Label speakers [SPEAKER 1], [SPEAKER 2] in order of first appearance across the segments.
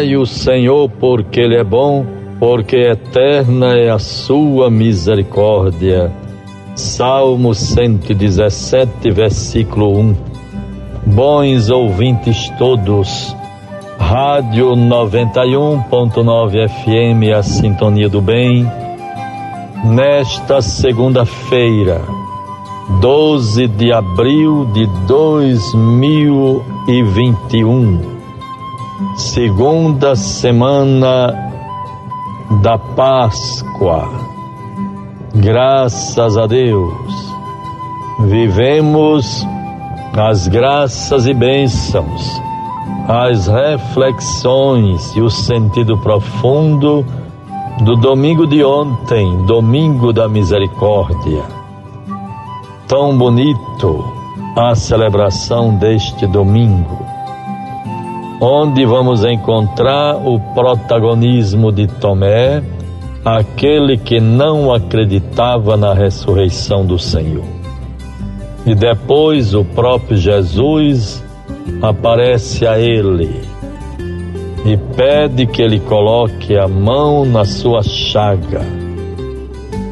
[SPEAKER 1] Louvai o Senhor porque Ele é bom, porque eterna é a sua misericórdia. Salmo 117, versículo 1. Bons ouvintes todos, Rádio 91.9 FM, a Sintonia do Bem, nesta segunda-feira, 12 de abril de 2021, segunda semana da Páscoa. Graças a Deus, vivemos as graças e bênçãos, as reflexões e o sentido profundo do domingo de ontem, domingo da misericórdia. Tão bonito a celebração deste domingo, onde vamos encontrar o protagonismo de Tomé, aquele que não acreditava na ressurreição do Senhor. E depois o próprio Jesus aparece a ele e pede que ele coloque a mão na sua chaga.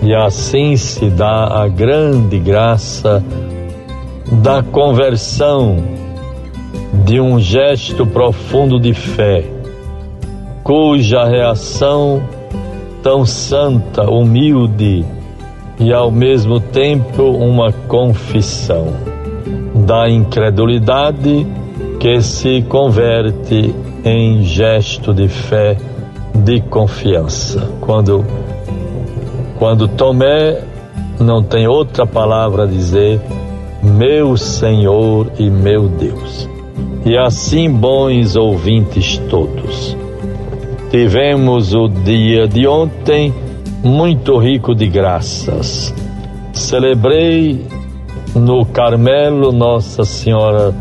[SPEAKER 1] E assim se dá a grande graça da conversão, de um gesto profundo de fé, cuja reação tão santa, humilde e ao mesmo tempo uma confissão da incredulidade que se converte em gesto de fé, de confiança. Quando, quando Tomé não tem outra palavra a dizer, meu Senhor e meu Deus. E assim, bons ouvintes todos, tivemos o dia de ontem muito rico de graças. Celebrei no Carmelo Nossa Senhora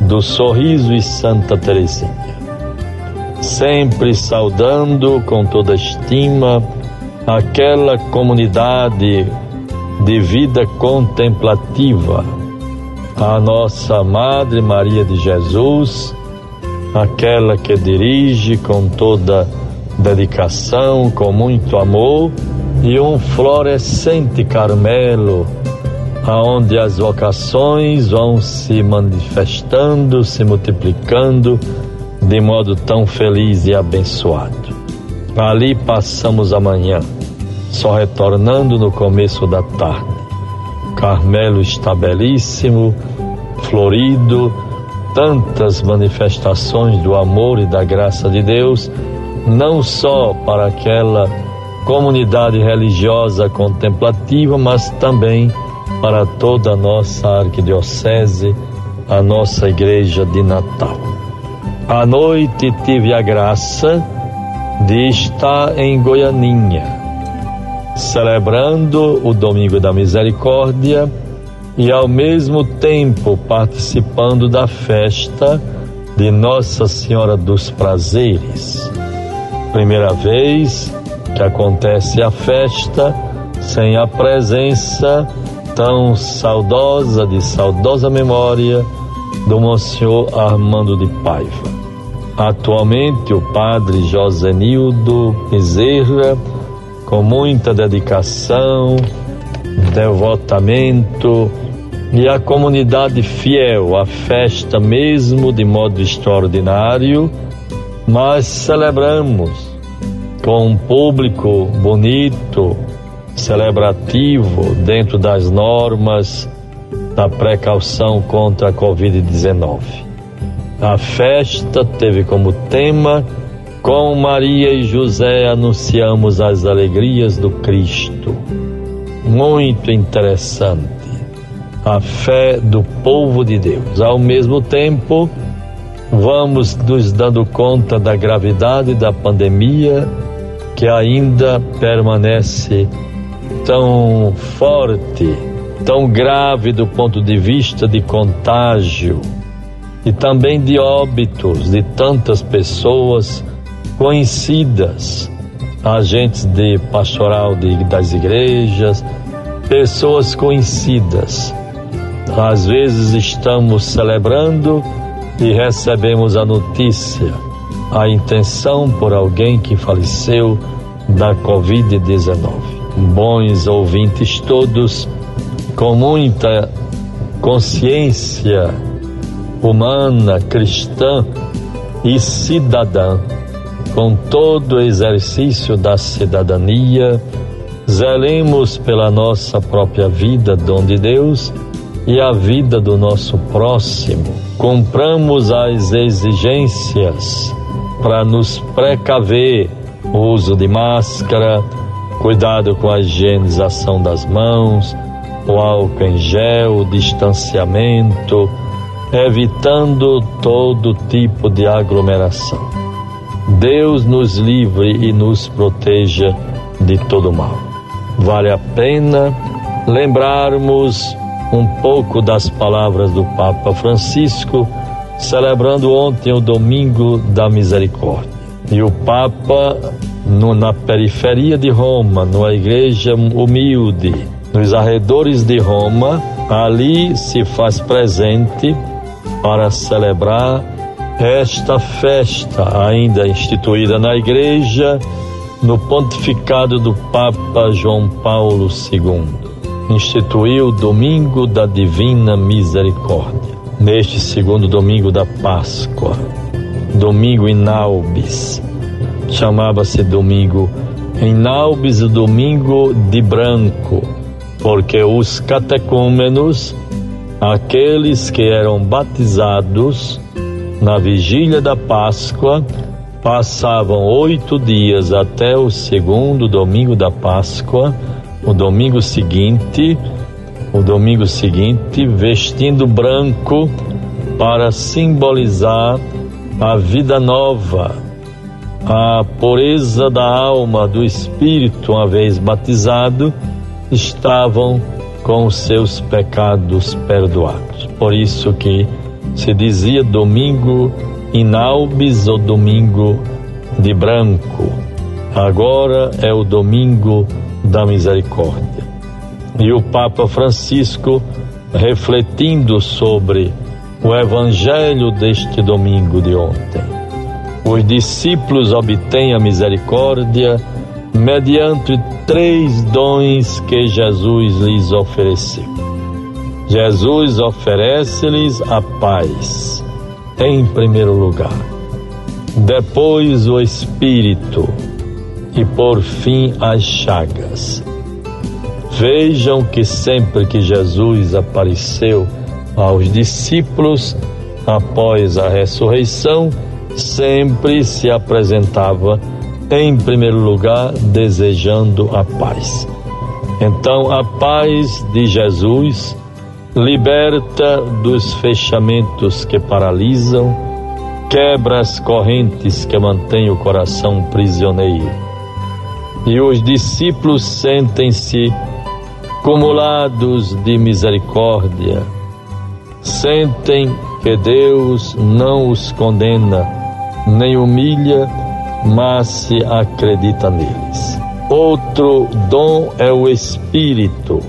[SPEAKER 1] do Sorriso e Santa Teresinha sempre saudando com toda estima aquela comunidade de vida contemplativa, a nossa Madre Maria de Jesus, aquela que dirige com toda dedicação, com muito amor, e um florescente Carmelo, aonde as vocações vão se manifestando, se multiplicando de modo tão feliz e abençoado. Ali passamos a manhã, só retornando no começo da tarde. Carmelo está belíssimo, florido, tantas manifestações do amor e da graça de Deus, não só para aquela comunidade religiosa contemplativa, mas também para toda a nossa arquidiocese, a nossa igreja de Natal. À noite tive a graça de estar em Goianinha, celebrando o Domingo da Misericórdia e ao mesmo tempo participando da festa de Nossa Senhora dos Prazeres. Primeira vez que acontece a festa sem a presença tão saudosa, de saudosa memória, do Monsenhor Armando de Paiva. Atualmente, o padre Josenildo Bezerra, com muita dedicação, devotamento e a comunidade fiel à festa mesmo de modo extraordinário, mas celebramos com um público bonito, celebrativo, dentro das normas da precaução contra a Covid-19. A festa teve como tema Com Maria e José anunciamos as alegrias do Cristo. Muito interessante. A fé do povo de Deus. Ao mesmo tempo, vamos nos dando conta da gravidade da pandemia que ainda permanece tão forte, tão grave do ponto de vista de contágio e também de óbitos de tantas pessoas conhecidas, agentes de pastoral de, das igrejas, pessoas conhecidas. Às vezes estamos celebrando e recebemos a notícia a intenção por alguém que faleceu da Covid-19. Bons ouvintes todos, com muita consciência humana, cristã e cidadã, com todo o exercício da cidadania, zelemos pela nossa própria vida, dom de Deus, e a vida do nosso próximo. Cumpramos as exigências para nos precaver o uso de máscara, cuidado com a higienização das mãos, o álcool em gel, o distanciamento, evitando todo tipo de aglomeração. Deus nos livre e nos proteja de todo mal. Vale a pena lembrarmos um pouco das palavras do Papa Francisco, celebrando ontem o Domingo da Misericórdia. E o Papa, no, na periferia de Roma, numa igreja humilde, nos arredores de Roma, ali se faz presente para celebrar esta festa ainda instituída na igreja no pontificado do Papa João Paulo II. Instituiu o Domingo da Divina Misericórdia, neste segundo domingo da Páscoa, domingo Inaubis. Chamava-se domingo Inaubis, o domingo de branco, porque os catecúmenos, aqueles que eram batizados, na vigília da Páscoa, passavam oito dias até o segundo domingo da Páscoa, o domingo seguinte, o domingo seguinte, vestindo branco para simbolizar a vida nova, a pureza da alma, do espírito, uma vez batizado, estavam com seus pecados perdoados. Por isso que se dizia domingo inaubis ou domingo de branco. Agora é o domingo da misericórdia. E o Papa Francisco, refletindo sobre o evangelho deste domingo de ontem, os discípulos obtêm a misericórdia mediante três dons que Jesus lhes ofereceu. Jesus oferece-lhes a paz, em primeiro lugar, depois o Espírito e por fim as chagas. Vejam que sempre que Jesus apareceu aos discípulos após a ressurreição, sempre se apresentava em primeiro lugar desejando a paz. Então, a paz de Jesus liberta dos fechamentos que paralisam, quebra as correntes que mantêm o coração prisioneiro. E os discípulos sentem-se cumulados de misericórdia, sentem que Deus não os condena, nem humilha, mas se acredita neles. Outro dom é o Espírito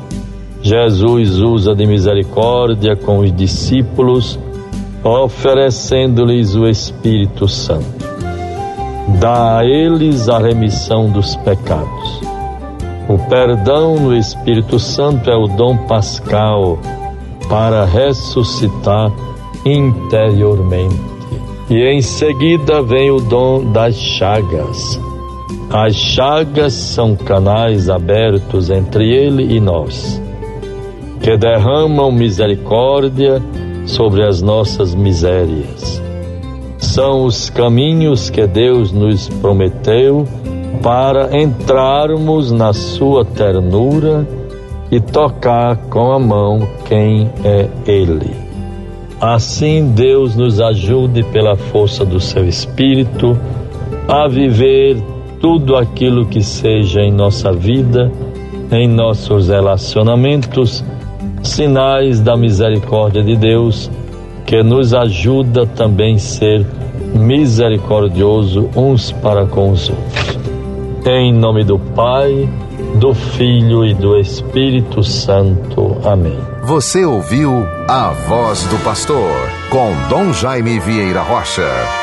[SPEAKER 1] Jesus usa de misericórdia com os discípulos, oferecendo-lhes o Espírito Santo. Dá a eles a remissão dos pecados. O perdão no Espírito Santo é o dom pascal para ressuscitar interiormente. E em seguida vem o dom das chagas. As chagas são canais abertos entre ele e nós que derramam misericórdia sobre as nossas misérias. São os caminhos que Deus nos prometeu para entrarmos na sua ternura e tocar com a mão quem é Ele. Assim, Deus nos ajude pela força do seu Espírito a viver tudo aquilo que seja em nossa vida, em nossos relacionamentos sinais da misericórdia de Deus, que nos ajuda também a ser misericordioso uns para com os outros. Em nome do Pai, do Filho e do Espírito Santo. Amém.
[SPEAKER 2] Você ouviu a voz do pastor com Dom Jaime Vieira Rocha.